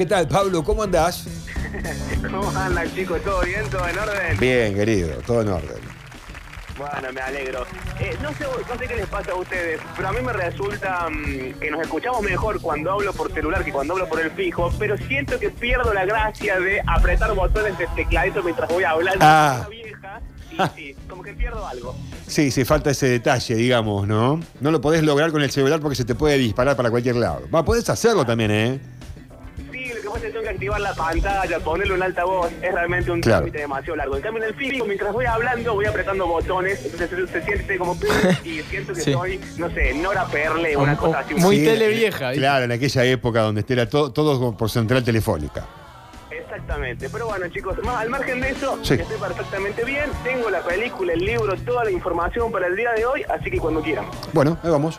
¿Qué tal, Pablo? ¿Cómo andás? ¿Cómo andan chicos? ¿Todo bien? ¿Todo en orden? Bien, querido, todo en orden. Bueno, me alegro. Eh, no, sé, no sé qué les pasa a ustedes, pero a mí me resulta mm, que nos escuchamos mejor cuando hablo por celular que cuando hablo por el fijo, pero siento que pierdo la gracia de apretar botones de tecladito mientras voy hablando Ah. con vieja. Y sí, como que pierdo algo. Sí, sí, falta ese detalle, digamos, ¿no? No lo podés lograr con el celular porque se te puede disparar para cualquier lado. Va, podés hacerlo también, ¿eh? Que activar la pantalla, ponerlo en altavoz, es realmente un Claro. trámite demasiado largo. En cambio, en el fijo, mientras voy hablando, voy apretando botones, entonces se, se siente como... y siento que Sí. soy, no sé, Nora Perle, una O- cosa o- así. muy Sí, tele eh, vieja, ¿viste? Claro, en aquella época donde era todo, todo por central telefónica. Exactamente, pero bueno chicos, más al margen de eso, Sí. estoy perfectamente bien, tengo la película, el libro, toda la información para el día de hoy, así que cuando quieran. Bueno, ahí vamos.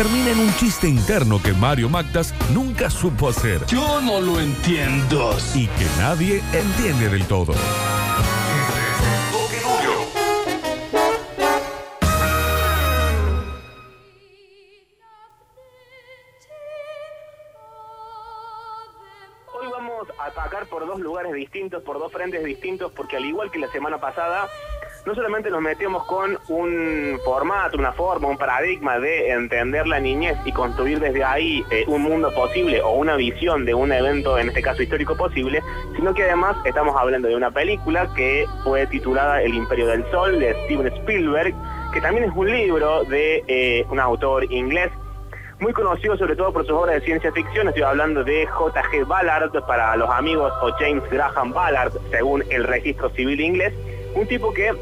termina en un chiste interno que Mario Magdas nunca supo hacer. Yo no lo entiendo. y que nadie entiende del todo. Hoy vamos a atacar por dos lugares distintos, por dos frentes distintos, porque al igual que la semana pasada, no solamente nos metemos con un formato, una forma, un paradigma de entender la niñez y construir desde ahí eh, un mundo posible o una visión de un evento, en este caso histórico posible, sino que además estamos hablando de una película que fue titulada El Imperio del Sol de Steven Spielberg, que también es un libro de eh, un autor inglés muy conocido sobre todo por sus obras de ciencia ficción, estoy hablando de J.G. Ballard para los amigos o James Graham Ballard, según el registro civil inglés, un tipo que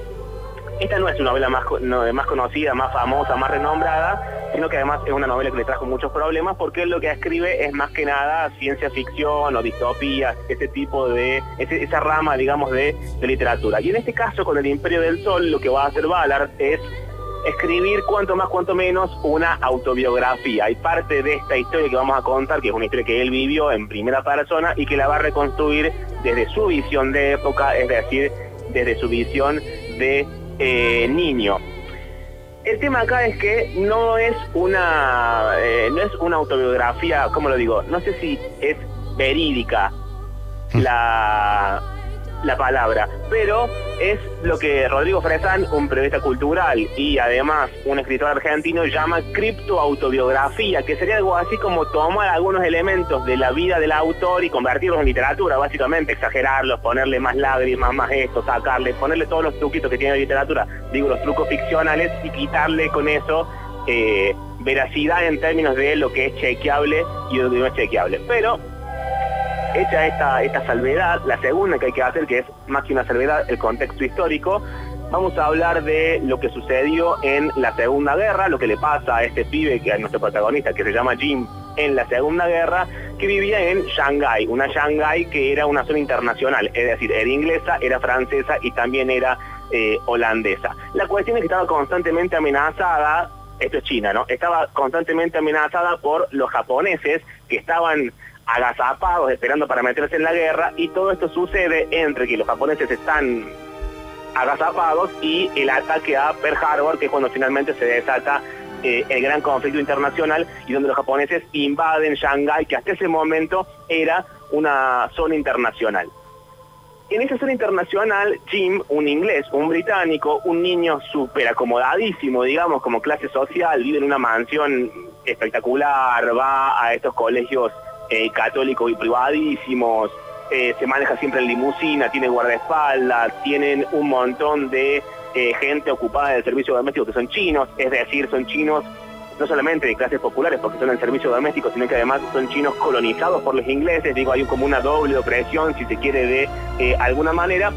esta no es su novela más, no, más conocida, más famosa, más renombrada, sino que además es una novela que le trajo muchos problemas porque lo que escribe es más que nada ciencia ficción o distopías, ese tipo de, esa rama, digamos, de, de literatura. Y en este caso, con el Imperio del Sol, lo que va a hacer Ballard es escribir cuanto más, cuanto menos una autobiografía. Y parte de esta historia que vamos a contar, que es una historia que él vivió en primera persona y que la va a reconstruir desde su visión de época, es decir, desde su visión de eh, niño. El tema acá es que no es una eh, no es una autobiografía, ¿cómo lo digo? No sé si es verídica la, la palabra, pero es lo que Rodrigo Fresán, un periodista cultural y además un escritor argentino, llama criptoautobiografía, que sería algo así como tomar algunos elementos de la vida del autor y convertirlos en literatura, básicamente exagerarlos, ponerle más lágrimas, más esto, sacarle, ponerle todos los truquitos que tiene la literatura, digo los trucos ficcionales y quitarle con eso eh, veracidad en términos de lo que es chequeable y lo que no es chequeable. Pero hecha esta, salvedad, la segunda que hay que hacer, que es más que una salvedad, el contexto histórico, vamos a hablar de lo que sucedió en la Segunda Guerra, lo que le pasa a este pibe, que es nuestro protagonista, que se llama Jim, en la Segunda Guerra, que vivía en Shanghái, una Shanghái que era una zona internacional, es decir, era inglesa, era francesa y también era eh, holandesa. La cuestión es que estaba constantemente amenazada, esto es China, ¿no? Estaba constantemente amenazada por los japoneses que estaban agazapados esperando para meterse en la guerra y todo esto sucede entre que los japoneses están agazapados y el ataque a Pearl Harbor, que es cuando finalmente se desata eh, el gran conflicto internacional y donde los japoneses invaden Shanghái, que hasta ese momento era una zona internacional. En esa zona internacional, Jim, un inglés, un británico, un niño súper acomodadísimo, digamos, como clase social, vive en una mansión espectacular, va a estos colegios eh, católicos y privadísimos, eh, se maneja siempre en limusina, tiene guardaespaldas, tienen un montón de eh, gente ocupada del servicio doméstico que son chinos, es decir, son chinos no solamente de clases populares porque son en servicio doméstico, sino que además son chinos colonizados por los ingleses, digo, hay como una doble opresión, si se quiere, de alguna manera.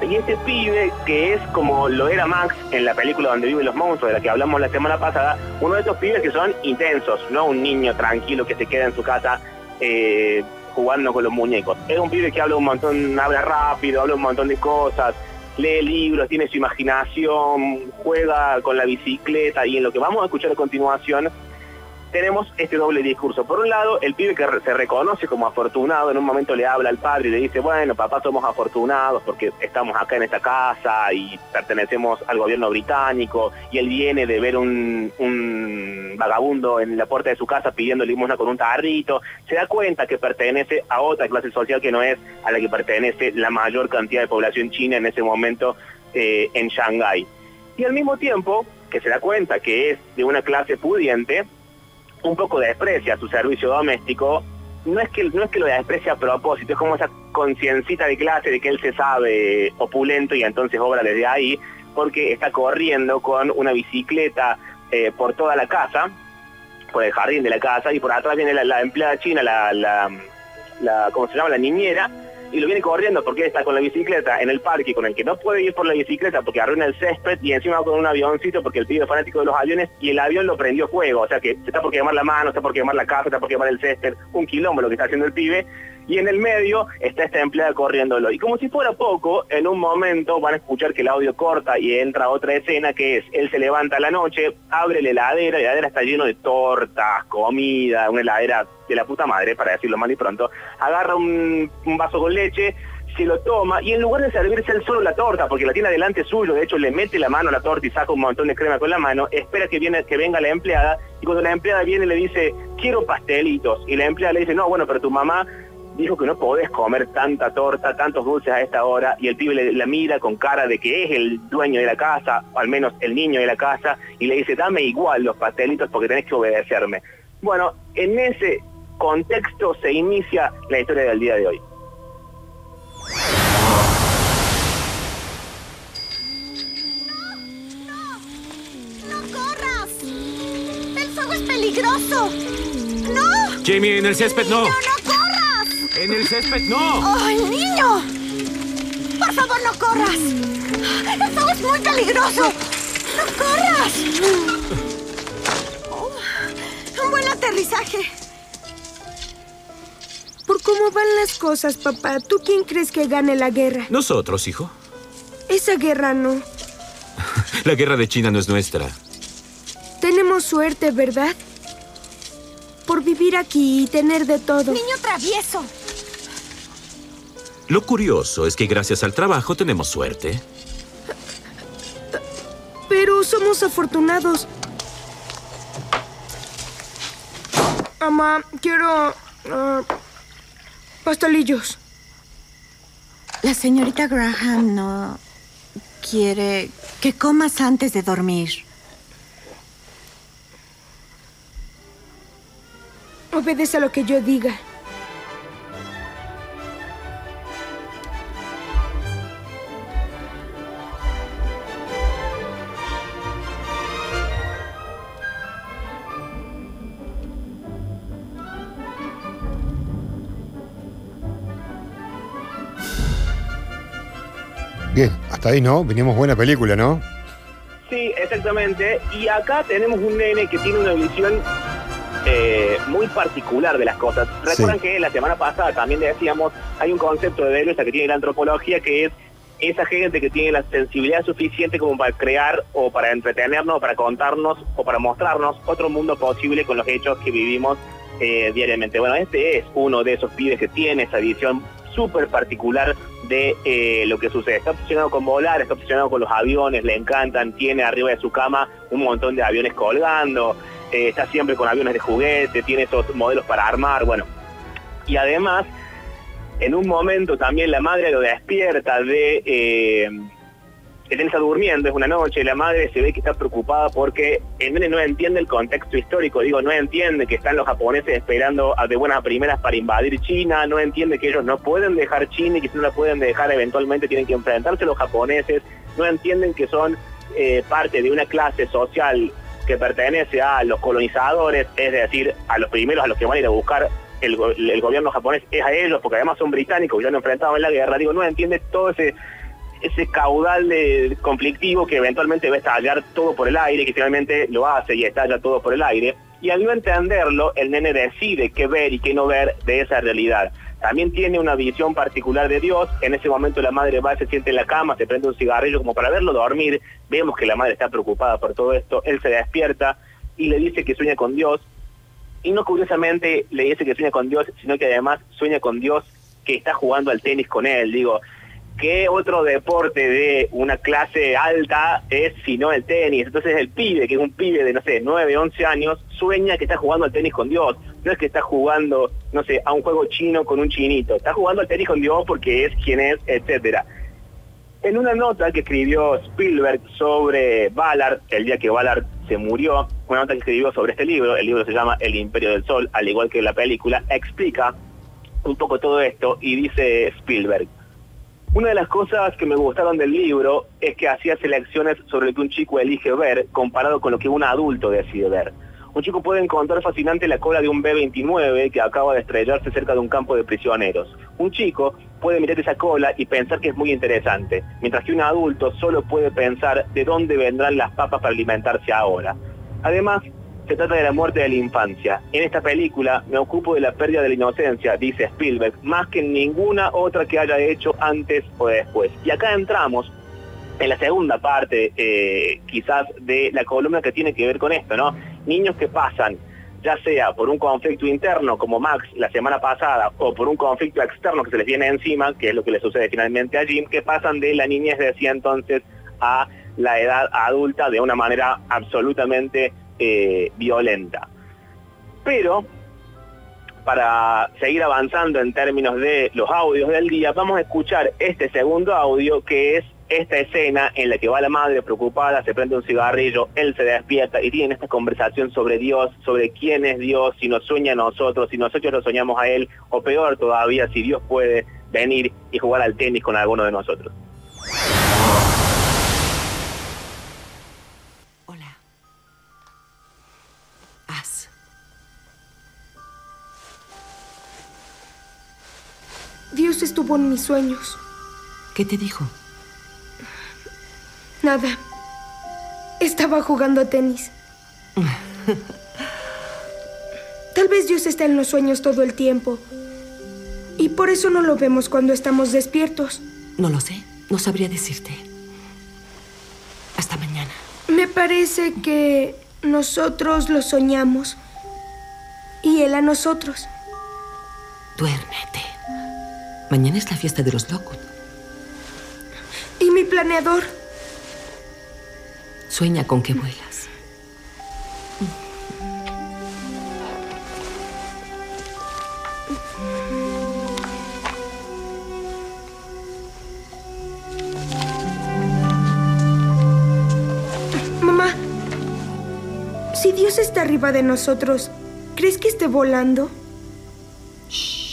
Y este pibe, que es como lo era Max en la película donde viven los monstruos, de la que hablamos la semana pasada, uno de esos pibes que son intensos, no un niño tranquilo que se queda en su casa eh, jugando con los muñecos. Es un pibe que habla un montón, habla rápido, habla un montón de cosas, lee libros, tiene su imaginación, juega con la bicicleta y en lo que vamos a escuchar a continuación tenemos este doble discurso. Por un lado, el pibe que se reconoce como afortunado, en un momento le habla al padre y le dice, bueno, papá, somos afortunados porque estamos acá en esta casa y pertenecemos al gobierno británico, y él viene de ver un, un vagabundo en la puerta de su casa pidiendo limosna con un tarrito, se da cuenta que pertenece a otra clase social que no es a la que pertenece la mayor cantidad de población china en ese momento eh, en Shanghái. Y al mismo tiempo que se da cuenta que es de una clase pudiente, un poco desprecia su servicio doméstico, no es que no es que lo desprecia a propósito, es como esa conciencita de clase de que él se sabe opulento y entonces obra desde ahí, porque está corriendo con una bicicleta eh, por toda la casa, por el jardín de la casa, y por atrás viene la, empleada china, la, la, la, ¿cómo se llama? La niñera, y lo viene corriendo porque está con la bicicleta en el parque con el que no puede ir por la bicicleta porque arruina el césped y encima con un avioncito porque el pibe es fanático de los aviones y el avión lo prendió fuego, o sea que se está por quemar la mano, está por quemar la casa, está por quemar el césped, un quilombo lo que está haciendo el pibe y en el medio está esta empleada corriéndolo. Y como si fuera poco, en un momento van a escuchar que el audio corta y entra otra escena que es, él se levanta a la noche, abre la heladera, la heladera está lleno de tortas, comida, una heladera de la puta madre, para decirlo mal y pronto, agarra un, vaso con leche, se lo toma y en lugar de servirse él solo la torta, porque la tiene delante suyo, de hecho le mete la mano a la torta y saca un montón de crema con la mano, espera que, viene, que venga la empleada y cuando la empleada viene le dice, quiero pastelitos. Y la empleada le dice, no, bueno, pero tu mamá dijo que no podés comer tanta torta, tantos dulces a esta hora, y el pibe le, la mira con cara de que es el dueño de la casa, o al menos el niño de la casa, y le dice, dame igual los pastelitos porque tenés que obedecerme. Bueno, en ese contexto se inicia la historia del día de hoy. ¡No corras! ¡El fuego es peligroso! ¡No! Jamie, en el césped no. ¡No, no en el césped, no. ¡Ay, niño! Por favor, no corras. Esto es muy peligroso. ¡No corras! Oh, un buen aterrizaje. Por cómo van las cosas, papá, ¿tú quién crees que gane la guerra? Nosotros, hijo. Esa guerra no. la guerra de China no es nuestra. Tenemos suerte, ¿verdad? Por vivir aquí y tener de todo. Niño travieso. Lo curioso es que gracias al trabajo tenemos suerte. Pero somos afortunados. Mamá, quiero... Uh, pastelillos. La señorita Graham no quiere que comas antes de dormir. Obedece a lo que yo diga. Bien, hasta ahí, ¿no? Venimos buena película, ¿no? Sí, exactamente. Y acá tenemos un nene que tiene una visión eh, muy particular de las cosas. Recuerdan que la semana pasada también decíamos, hay un concepto de belleza que tiene la antropología que es esa gente que tiene la sensibilidad suficiente como para crear o para entretenernos, o para contarnos o para mostrarnos otro mundo posible con los hechos que vivimos eh, diariamente. Bueno, este es uno de esos pibes que tiene esa visión súper particular de eh, lo que sucede. Está obsesionado con volar, está obsesionado con los aviones, le encantan, tiene arriba de su cama un montón de aviones colgando, eh, está siempre con aviones de juguete, tiene esos modelos para armar, bueno. Y además, en un momento también la madre lo despierta de... Eh, el está durmiendo, es una noche, la madre se ve que está preocupada porque el nene no entiende el contexto histórico, digo, no entiende que están los japoneses esperando a de buenas primeras para invadir China, no entiende que ellos no pueden dejar China y que si no la pueden dejar eventualmente tienen que enfrentarse los japoneses, no entienden que son eh, parte de una clase social que pertenece a los colonizadores, es decir, a los primeros a los que van a ir a buscar el, gobierno japonés, es a ellos, porque además son británicos, ya han enfrentado en la guerra, digo, no entiende todo ese ese caudal de conflictivo que eventualmente va a estallar todo por el aire, que finalmente lo hace y estalla todo por el aire. Y al no entenderlo, el nene decide qué ver y qué no ver de esa realidad. también tiene una visión particular de Dios. En ese momento la madre va, se siente en la cama, se prende un cigarrillo como para verlo dormir. Vemos que la madre está preocupada por todo esto. Él se despierta y le dice que sueña con Dios. Y no curiosamente le dice que sueña con Dios, sino que además sueña con Dios que está jugando al tenis con él. Digo, ¿qué otro deporte de una clase alta es si no el tenis? Entonces el pibe, que es un pibe de, no sé, 9, 11 años, sueña que está jugando al tenis con Dios. No es que está jugando, no sé, a un juego chino con un chinito. Está jugando al tenis con Dios porque es quien es, etcétera. En una nota que escribió Spielberg sobre Ballard, el día que Ballard se murió, una nota que escribió sobre este libro, el libro se llama El Imperio del Sol, al igual que la película, explica un poco todo esto y dice Spielberg, una de las cosas que me gustaron del libro es que hacía selecciones sobre lo que un chico elige ver comparado con lo que un adulto decide ver. Un chico puede encontrar fascinante la cola de un B-29 que acaba de estrellarse cerca de un campo de prisioneros. Un chico puede mirar esa cola y pensar que es muy interesante, mientras que un adulto solo puede pensar de dónde vendrán las papas para alimentarse ahora. Además, se trata de la muerte de la infancia. En esta película me ocupo de la pérdida de la inocencia, dice Spielberg, más que en ninguna otra que haya hecho antes o después. Y acá entramos en la segunda parte, eh, quizás, de la columna que tiene que ver con esto, ¿no? Niños que pasan, ya sea por un conflicto interno, como Max la semana pasada, o por un conflicto externo que se les viene encima, que es lo que le sucede finalmente a Jim, que pasan de la niñez de así entonces a la edad adulta de una manera absolutamente eh, violenta. Pero, para seguir avanzando en términos de los audios del día, vamos a escuchar este segundo audio que es esta escena en la que va la madre preocupada, se prende un cigarrillo, él se despierta y tiene esta conversación sobre Dios, sobre quién es Dios, si nos sueña a nosotros, si nosotros lo soñamos a Él, o peor todavía, si Dios puede venir y jugar al tenis con alguno de nosotros. Dios estuvo en mis sueños. ¿Qué te dijo? Nada. Estaba jugando a tenis. Tal vez Dios está en los sueños todo el tiempo. Y por eso no lo vemos cuando estamos despiertos. No lo sé. No sabría decirte. Hasta mañana. Me parece que nosotros lo soñamos. Y Él a nosotros. Duérmete. Mañana es la fiesta de los Lockwood. ¿Y mi planeador? Sueña con que vuelas. Mamá, si Dios está arriba de nosotros, ¿crees que esté volando? Duérmete.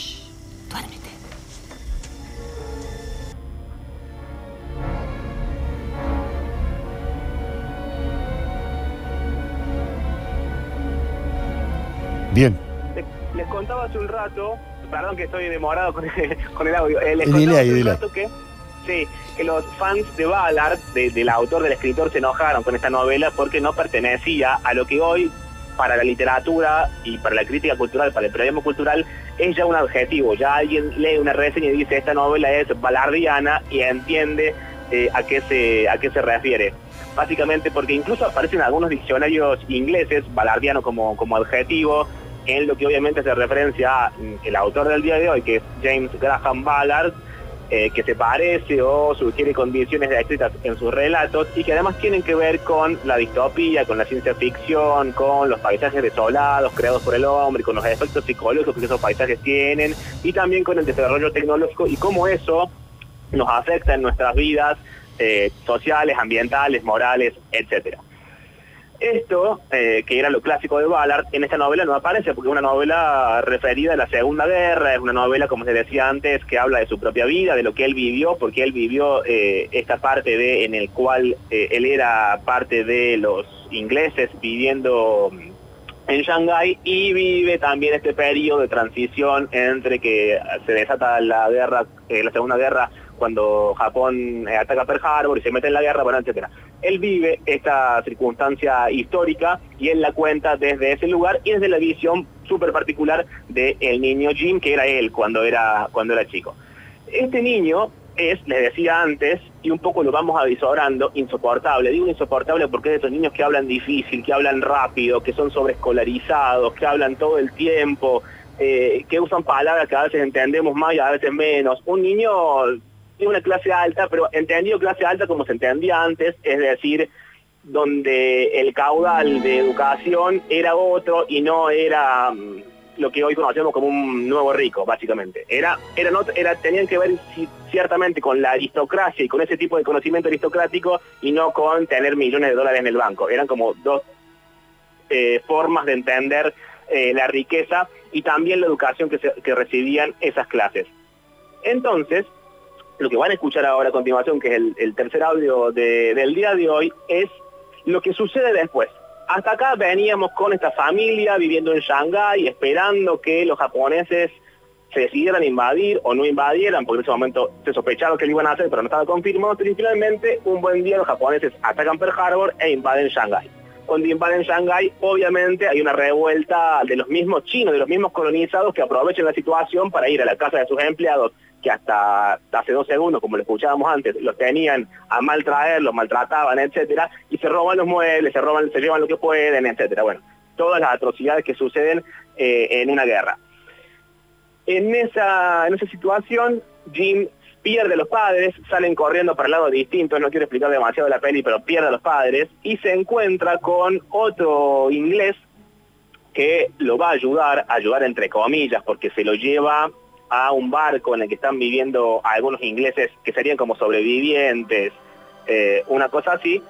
Bien. Les, les contaba hace un rato, perdón que estoy demorado con el, con el audio, eh, les contaba hace un rato que, sí, que los fans de Ballard, de- del autor, del escritor, se enojaron con esta novela porque no pertenecía a lo que hoy, para la literatura y para la crítica cultural, para el periodismo cultural, es ya un adjetivo. Ya alguien lee una reseña y dice, esta novela es ballardiana y entiende eh, a, qué se, a qué se refiere. Básicamente porque incluso aparecen en algunos diccionarios ingleses, balardiano como, como adjetivo, en lo que obviamente hace referencia mm, el autor del día de hoy, que es James Graham Ballard, eh, que se parece o sugiere condiciones descritas en sus relatos y que además tienen que ver con la distopía, con la ciencia ficción, con los paisajes desolados creados por el hombre, con los efectos psicológicos que esos paisajes tienen y también con el desarrollo tecnológico y cómo eso nos afecta en nuestras vidas eh, sociales, ambientales, morales, etcétera. Esto, eh, que era lo clásico de Ballard, en esta novela no aparece porque es una novela referida a la Segunda Guerra, es una novela, como se decía antes, que habla de su propia vida, de lo que él vivió, porque él vivió eh, esta parte de en el cual eh, él era parte de los ingleses viviendo mm, en Shanghái y vive también este periodo de transición entre que se desata la guerra, la Segunda Guerra cuando Japón eh, ataca Pearl Harbor y se mete en la guerra, bueno, etcétera. Él vive esta circunstancia histórica y él la cuenta desde ese lugar y desde la visión súper particular del niño Jim, que era él cuando era, cuando era chico. Este niño es, les decía antes, y un poco lo vamos avisorando, insoportable. Digo insoportable porque es de esos niños que hablan difícil, que hablan rápido, que son sobreescolarizados, que hablan todo el tiempo, eh, que usan palabras que a veces entendemos más y a veces menos. Un niño de una clase alta, pero entendido clase alta como se entendía antes, es decir, donde el caudal de educación era otro y no era mm, lo que hoy conocemos como un nuevo rico, básicamente. Era, era, era, tenían que ver ciertamente con la aristocracia y con ese tipo de conocimiento aristocrático y no con tener millones de dólares en el banco. Eran como dos eh, formas de entender eh, la riqueza y también la educación que recibían esas clases. Entonces, lo que van a escuchar ahora a continuación, que es el, tercer audio del día de hoy, es lo que sucede después. Hasta acá veníamos con esta familia viviendo en Shanghái, esperando que los japoneses se decidieran invadir o no invadieran, porque en ese momento se sospechaba que lo iban a hacer, pero no estaba confirmado, y finalmente un buen día los japoneses atacan Pearl Harbor e invaden Shanghái. Cuando invaden Shanghái, obviamente hay una revuelta de los mismos chinos, de los mismos colonizados que aprovechan la situación para ir a la casa de sus empleados que hasta hace dos segundos, como lo escuchábamos antes, los tenían a maltraer, los maltrataban, etcétera, y se roban los muebles, se roban, se llevan lo que pueden, etcétera. Bueno, todas las atrocidades que suceden eh, en una guerra. En esa, en esa situación, Jim pierde a los padres, salen corriendo para lados distintos, no quiero explicar demasiado la peli, pero pierde a los padres, y se encuentra con otro inglés que lo va a ayudar, ayudar entre comillas, porque se lo lleva a un barco en el que están viviendo algunos ingleses que serían como sobrevivientes, eh, una cosa así,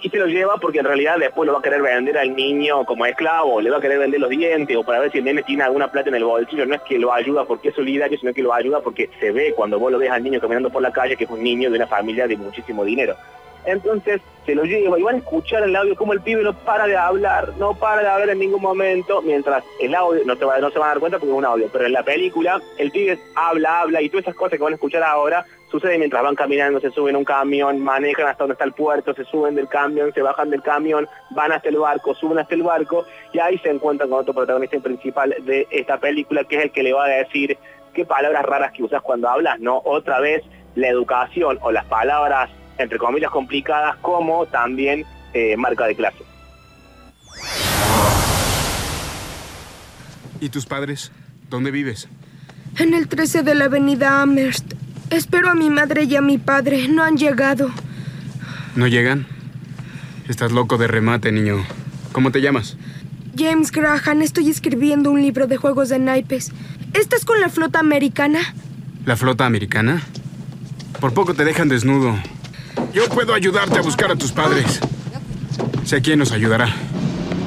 y se lo lleva porque en realidad después lo va a querer vender al niño como esclavo, le va a querer vender los dientes o para ver si el nene tiene alguna plata en el bolsillo. No es que lo ayuda porque es solidario, sino que lo ayuda porque se ve cuando vos lo ves al niño caminando por la calle que es un niño de una familia de muchísimo dinero. Entonces se lo lleva y van a escuchar el audio como el pibe no para de hablar, no para de hablar en ningún momento, mientras el audio, no, se van a dar cuenta porque es un audio, pero en la película el pibe habla, habla y todas esas cosas que van a escuchar ahora suceden mientras van caminando, se suben a un camión, manejan hasta donde está el puerto, se suben del camión, se bajan del camión, van hasta el barco, suben hasta el barco y ahí se encuentran con otro protagonista principal de esta película que es el que le va a decir qué palabras raras que usas cuando hablas, ¿no? Otra vez la educación o las palabras entre comillas, complicadas, como también eh, marca de clase. ¿Y tus padres? ¿Dónde vives? En el 13 de la avenida Amherst. Espero a mi madre y a mi padre. No han llegado. ¿No llegan? Estás loco de remate, niño. ¿Cómo te llamas? James Graham. Estoy escribiendo un libro de juegos de naipes. ¿Estás con la flota americana? ¿La flota americana? Por poco te dejan desnudo. Yo puedo ayudarte a buscar a tus padres. Sé quién nos ayudará.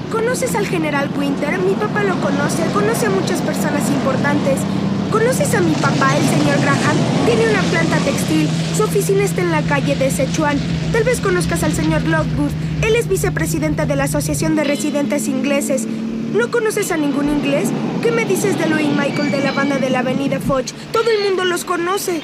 ¿Conoces al general Winter? Mi papá lo conoce. Conoce a muchas personas importantes. ¿Conoces a mi papá, el señor Graham? Tiene una planta textil. Su oficina está en la calle de Sichuan. Tal vez conozcas al señor Lockwood. Él es vicepresidente de la Asociación de Residentes Ingleses. ¿No conoces a ningún inglés? ¿Qué me dices de Louis Michael de la banda de la Avenida Foch? Todo el mundo los conoce.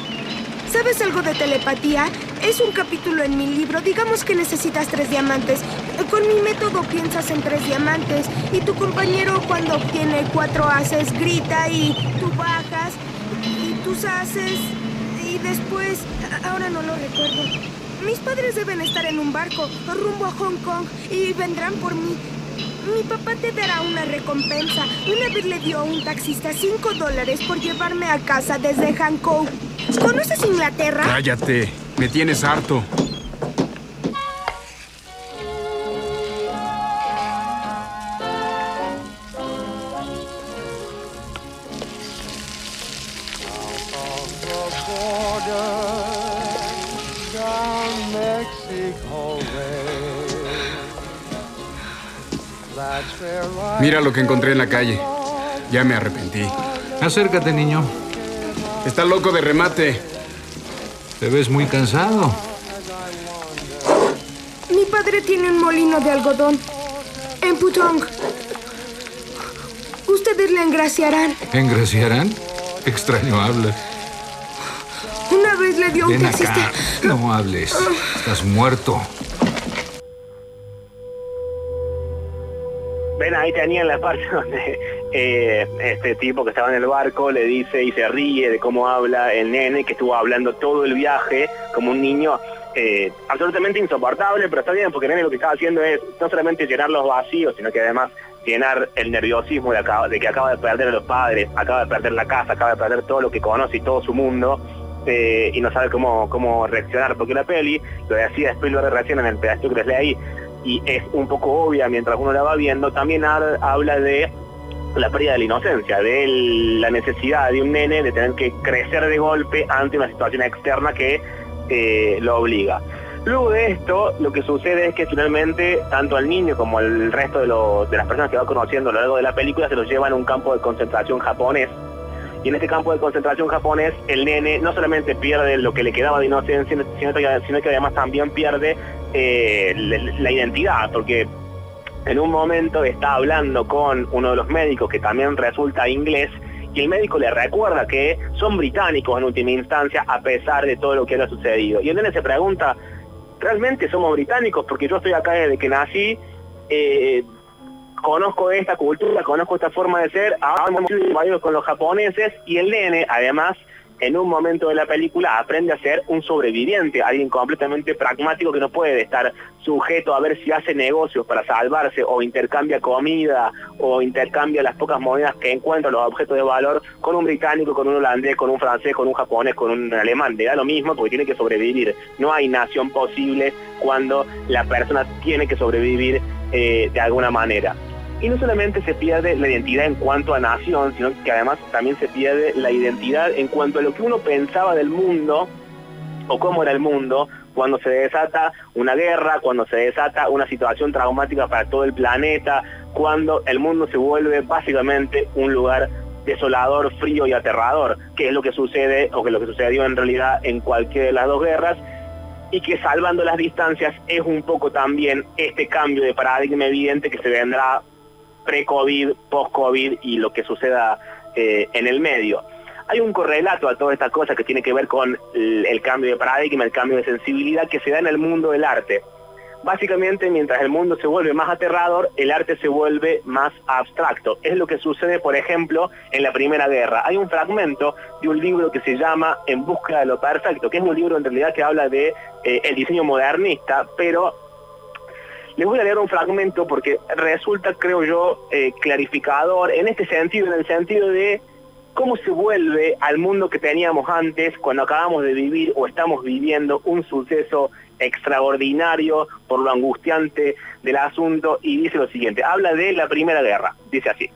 ¿Sabes algo de telepatía? Es un capítulo en mi libro. Digamos que necesitas tres diamantes. Con mi método piensas en tres diamantes y tu compañero cuando obtiene cuatro haces grita y tú bajas y tus haces y después... Ahora no lo recuerdo. Mis padres deben estar en un barco rumbo a Hong Kong y vendrán por mí. Mi papá te dará una recompensa. Una vez le dio a un taxista cinco dólares por llevarme a casa desde Hancock. ¿Conoces Inglaterra? Cállate, me tienes harto. Lo que encontré en la calle. Ya me arrepentí. Acércate, niño. Está loco de remate. Te ves muy cansado. Mi padre tiene un molino de algodón en Putong. Ustedes le engraciarán. ¿Engraciarán? Extraño habla. Una vez le dio un Ven acá. No hables. Estás muerto. Ven, ahí tenían la parte donde eh, este tipo que estaba en el barco le dice y se ríe de cómo habla el nene que estuvo hablando todo el viaje como un niño eh, absolutamente insoportable, pero está bien porque el nene lo que estaba haciendo es no solamente llenar los vacíos, sino que además llenar el nerviosismo de, acá- de que acaba de perder a los padres, acaba de perder la casa, acaba de perder todo lo que conoce y todo su mundo. eh, y no sabe cómo, cómo reaccionar, porque la peli, lo decía Spielberg recién en el pedacito que les leí, y es un poco obvia mientras uno la va viendo, también ha- habla de la pérdida de la inocencia, de la necesidad de un nene de tener que crecer de golpe ante una situación externa que eh, lo obliga. Luego de esto, lo que sucede es que finalmente tanto al niño como al resto de, los- de las personas que va conociendo a lo largo de la película se los llevan a un campo de concentración japonés. Y en este campo de concentración japonés, el nene no solamente pierde lo que le quedaba de inocencia, sino que además también pierde eh, la, identidad, porque en un momento está hablando con uno de los médicos que también resulta inglés y el médico le recuerda que son británicos en última instancia a pesar de todo lo que ha sucedido. Y el nene se pregunta, ¿realmente somos británicos? Porque yo estoy acá desde que nací, eh, conozco esta cultura, conozco esta forma de ser, ahora con los japoneses y el nene además en un momento de la película aprende a ser un sobreviviente, alguien completamente pragmático que no puede estar sujeto a ver si hace negocios para salvarse o intercambia comida o intercambia las pocas monedas que encuentra, los objetos de valor, con un británico, con un holandés, con un francés, con un japonés, con un alemán. Le da lo mismo porque tiene que sobrevivir. No hay nación posible cuando la persona tiene que sobrevivir eh, de alguna manera. Y no solamente se pierde la identidad en cuanto a nación, sino que además también se pierde la identidad en cuanto a lo que uno pensaba del mundo o cómo era el mundo cuando se desata una guerra, cuando se desata una situación traumática para todo el planeta, cuando el mundo se vuelve básicamente un lugar desolador, frío y aterrador, que es lo que sucede o que lo que sucedió en realidad en cualquiera de las dos guerras y que salvando las distancias es un poco también este cambio de paradigma evidente que se vendrá pre-COVID, post-COVID y lo que suceda eh, en el medio. Hay un correlato a toda esta cosa que tiene que ver con el, cambio de paradigma, el cambio de sensibilidad que se da en el mundo del arte. Básicamente, mientras el mundo se vuelve más aterrador, el arte se vuelve más abstracto. Es lo que sucede, por ejemplo, en la Primera Guerra. Hay un fragmento de un libro que se llama En busca de lo perfecto, que es un libro en realidad que habla de eh, el diseño modernista, pero les voy a leer un fragmento porque resulta, creo yo, eh, clarificador en este sentido, en el sentido de cómo se vuelve al mundo que teníamos antes cuando acabamos de vivir o estamos viviendo un suceso extraordinario por lo angustiante del asunto y dice lo siguiente, habla de la Primera Guerra, dice así.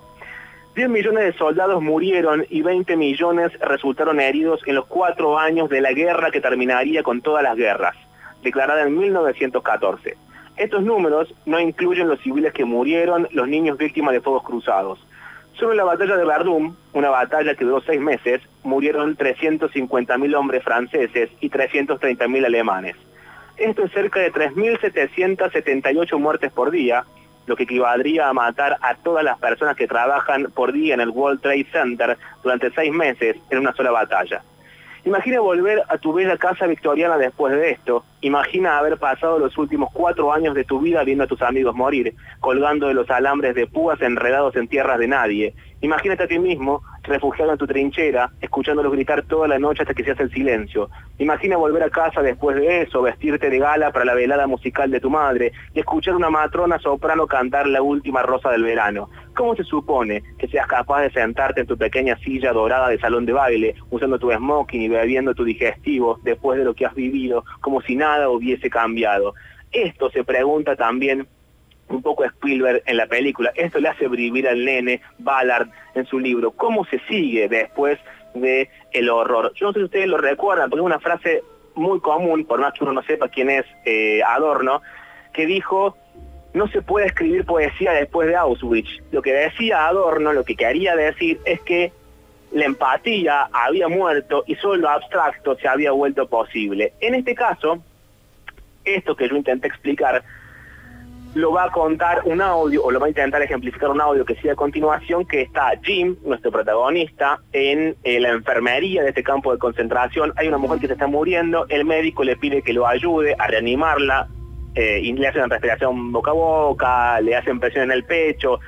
10 millones de soldados murieron y 20 millones resultaron heridos en los cuatro años de la guerra que terminaría con todas las guerras, declarada en 1914. Estos números no incluyen los civiles que murieron, los niños víctimas de fuegos cruzados. Solo en la batalla de Verdún, una batalla que duró seis meses, murieron 350.000 hombres franceses y 330.000 alemanes. Esto es cerca de 3.778 muertes por día, lo que equivaldría a matar a todas las personas que trabajan por día en el World Trade Center durante seis meses en una sola batalla. Imagina volver a tu bella casa victoriana después de esto. Imagina haber pasado los últimos cuatro años de tu vida viendo a tus amigos morir, colgando de los alambres de púas enredados en tierras de nadie. Imagínate a ti mismo, refugiado en tu trinchera, escuchándolos gritar toda la noche hasta que se hace el silencio. Imagina volver a casa después de eso, vestirte de gala para la velada musical de tu madre y escuchar una matrona soprano cantar la última rosa del verano. ¿Cómo se supone que seas capaz de sentarte en tu pequeña silla dorada de salón de baile, usando tu smoking y bebiendo tu digestivo después de lo que has vivido, como si nada hubiese cambiado? Esto se pregunta también un poco Spielberg en la película. Esto le hace vivir al nene Ballard en su libro. ¿Cómo se sigue después de el horror? Yo no sé si ustedes lo recuerdan, porque es una frase muy común, por más que uno no sepa quién es eh, Adorno, que dijo, no se puede escribir poesía después de Auschwitz. Lo que decía Adorno, lo que quería decir es que la empatía había muerto y solo lo abstracto se había vuelto posible. En este caso, esto que yo intenté explicar, lo va a contar un audio, o lo va a intentar ejemplificar un audio que sigue a continuación, que está Jim, nuestro protagonista, en eh, la enfermería de este campo de concentración. Hay una mujer que se está muriendo, el médico le pide que lo ayude a reanimarla, eh, y le hacen respiración boca a boca, le hacen presión en el pecho.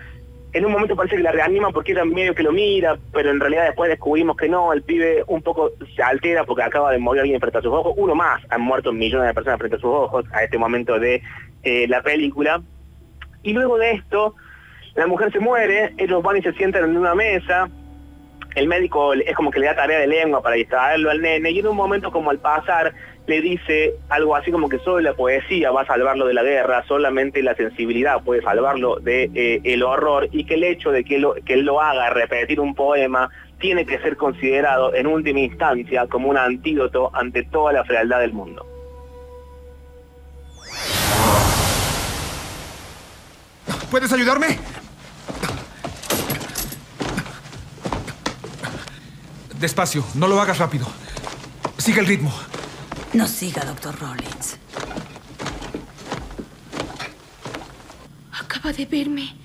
En un momento parece que la reanima porque ella medio que lo mira, pero en realidad después descubrimos que no, el pibe un poco se altera porque acaba de morir alguien frente a sus ojos. Uno más, han muerto millones de personas frente a sus ojos a este momento de eh, la película. Y luego de esto, la mujer se muere, ellos van y se sientan en una mesa, el médico es como que le da tarea de lengua para distraerlo al nene, y en un momento como al pasar le dice algo así como que solo la poesía va a salvarlo de la guerra, solamente la sensibilidad puede salvarlo de eh, horror, y que el hecho de que, lo, que él lo haga, repetir un poema, tiene que ser considerado en última instancia como un antídoto ante toda la frialdad del mundo. ¿Puedes ayudarme? Despacio, no lo hagas rápido. Sigue el ritmo. No siga, doctor Rollins. Acaba de verme.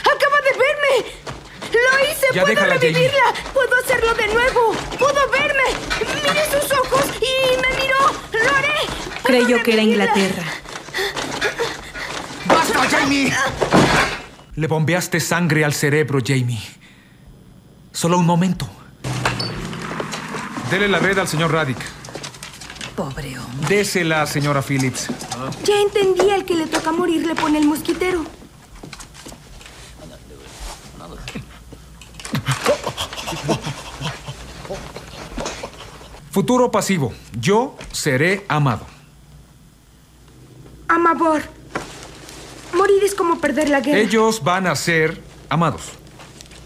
¡Acaba de verme! ¡Lo hice! Ya ¡Puedo déjala, Jamie. revivirla! ¡Puedo hacerlo de nuevo! ¡Pudo verme! ¡Miré sus ojos y me miró! ¡Lo haré! Creyó que era Inglaterra. ¡Basta, Jamie! Le bombeaste sangre al cerebro, Jamie. Solo un momento. Dele la red al señor Raddick. Pobre hombre. Désela, señora Phillips. Ya entendí, al que le toca morir le pone el mosquitero. Futuro pasivo. Yo seré amado. Amabor. Morir es como perder la guerra. Ellos van a ser amados.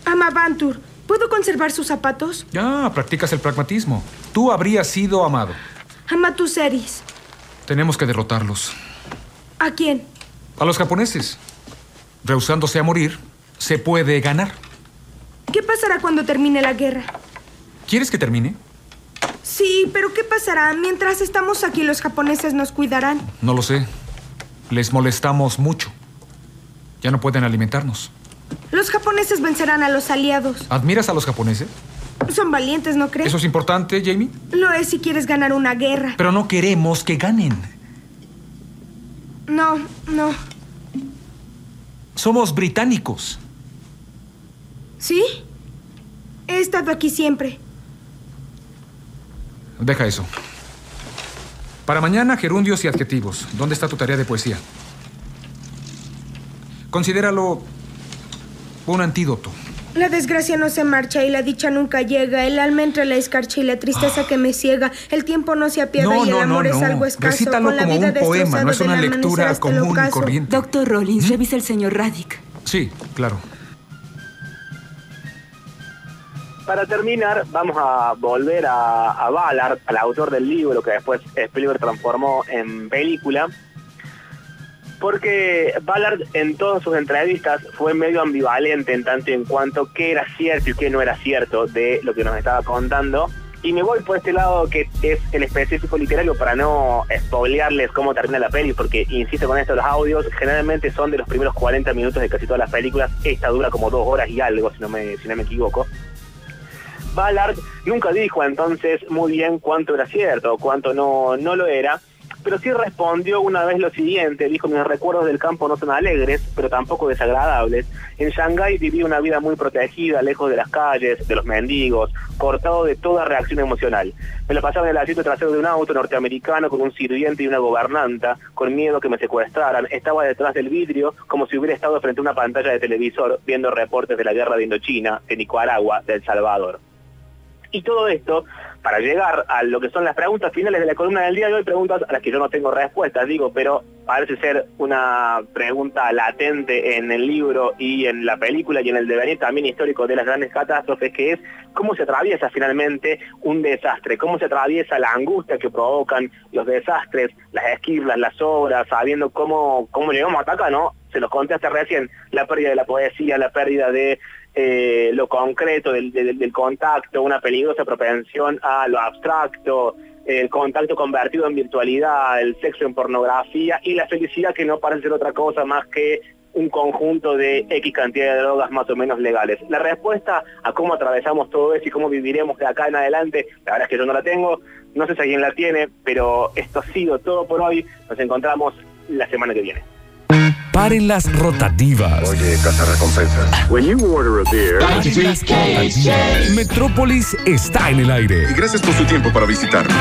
Amabantur. ¿Puedo conservar sus zapatos? Ya, practicas el pragmatismo. Tú habrías sido amado. Amatuseris. Tenemos que derrotarlos. ¿A quién? A los japoneses. Rehusándose a morir, se puede ganar. ¿Qué pasará cuando termine la guerra? ¿Quieres que termine? Sí, pero ¿qué pasará? Mientras estamos aquí, los japoneses nos cuidarán. No lo sé. Les molestamos mucho. Ya no pueden alimentarnos. Los japoneses vencerán a los aliados. ¿Admiras a los japoneses? Son valientes, ¿no crees? ¿Eso es importante, Jamie? Lo es si quieres ganar una guerra. Pero no queremos que ganen. No, no. Somos británicos. ¿Sí? He estado aquí siempre. Deja eso. Para mañana, gerundios y adjetivos. ¿Dónde está tu tarea de poesía? Considéralo un antídoto. La desgracia no se marcha y la dicha nunca llega. El alma entre la escarcha y la tristeza que me ciega. El tiempo no se apiada No, y el no, no, amor es no. algo escaso. Recítalo Con la como vida un poema, no es una lectura el común y corriente. Doctor Rollins, revisa el señor Raddick. Sí, claro. Para terminar, vamos a volver a, a Ballard, al autor del libro que después Spielberg transformó en película, porque Ballard en todas sus entrevistas fue medio ambivalente en tanto y en cuanto qué era cierto y qué no era cierto de lo que nos estaba contando. Y me voy por este lado que es el específico literario para no spoilearles cómo termina la peli, porque insisto con esto, los audios generalmente son de los primeros 40 minutos de casi todas las películas. Esta dura como dos horas y algo, si no me, si no me equivoco. Ballard nunca dijo entonces muy bien cuánto era cierto o cuánto no, no lo era, pero sí respondió una vez lo siguiente, dijo, mis recuerdos del campo no son alegres, pero tampoco desagradables. En Shanghái viví una vida muy protegida, lejos de las calles, de los mendigos, cortado de toda reacción emocional. Me lo pasaba en el asiento trasero de un auto norteamericano con un sirviente y una gobernanta, con miedo que me secuestraran. Estaba detrás del vidrio como si hubiera estado frente a una pantalla de televisor viendo reportes de la guerra de Indochina, de Nicaragua, de El Salvador. Y todo esto para llegar a lo que son las preguntas finales de la columna del día de hoy, preguntas a las que yo no tengo respuestas, digo, pero parece ser una pregunta latente en el libro y en la película y en el devenir también histórico de las grandes catástrofes, que es cómo se atraviesa finalmente un desastre, cómo se atraviesa la angustia que provocan los desastres, las esquirlas, las obras, sabiendo cómo, cómo llegamos hasta acá, ¿no? Se los conté hasta recién, la pérdida de la poesía, la pérdida de eh, lo concreto, del, del- contacto, una peligrosa propensión a lo abstracto, el contacto convertido en virtualidad, el sexo en pornografía y la felicidad que no parece ser otra cosa más que un conjunto de X cantidad de drogas más o menos legales. La respuesta a cómo atravesamos todo eso y cómo viviremos de acá en adelante, la verdad es que yo no la tengo, no sé si alguien la tiene, pero esto ha sido todo por hoy. Nos encontramos la semana que viene. Paren las rotativas. Oye, casa recompensa. When you order a beer. Metrópolis está en el aire. Y gracias por su tiempo para visitarnos.